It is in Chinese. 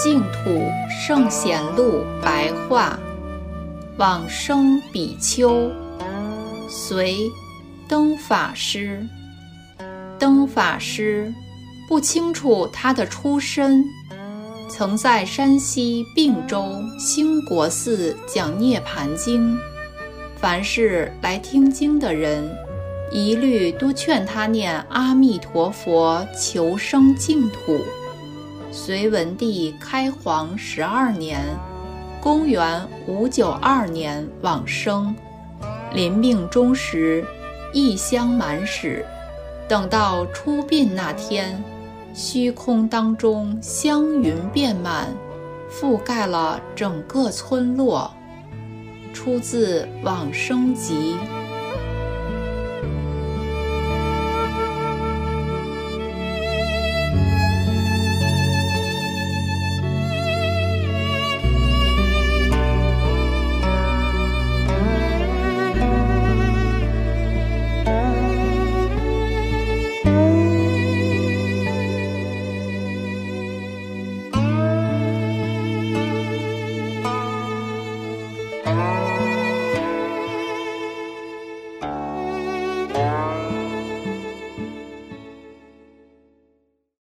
净土圣贤录白话，往生比丘，随登法师。登法师不清楚他的出身，曾在山西并州兴国寺讲《涅盘经》，凡是来听经的人，一律都劝他念阿弥陀佛，求生净土。隋文帝开皇十二年，公元五九二年往生。临病终时，异香满室。等到出殡那天，虚空当中香云遍满，覆盖了整个村落。出自《往生集》。